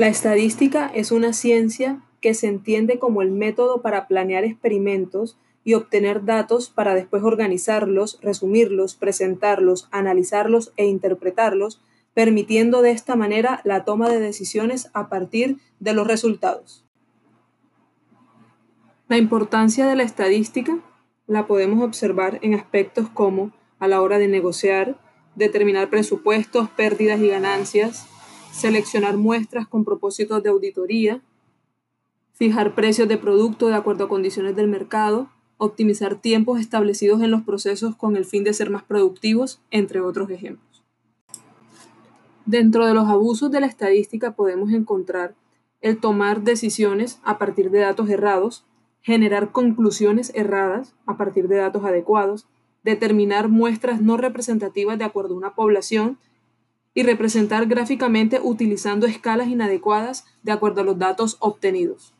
La estadística es una ciencia que se entiende como el método para planear experimentos y obtener datos para después organizarlos, resumirlos, presentarlos, analizarlos e interpretarlos, permitiendo de esta manera la toma de decisiones a partir de los resultados. La importancia de la estadística la podemos observar en aspectos como a la hora de negociar, determinar presupuestos, pérdidas y ganancias, seleccionar muestras con propósitos de auditoría, fijar precios de producto de acuerdo a condiciones del mercado, optimizar tiempos establecidos en los procesos con el fin de ser más productivos, entre otros ejemplos. Dentro de los abusos de la estadística podemos encontrar el tomar decisiones a partir de datos errados, generar conclusiones erradas a partir de datos adecuados, determinar muestras no representativas de acuerdo a una población y representar gráficamente utilizando escalas inadecuadas de acuerdo a los datos obtenidos.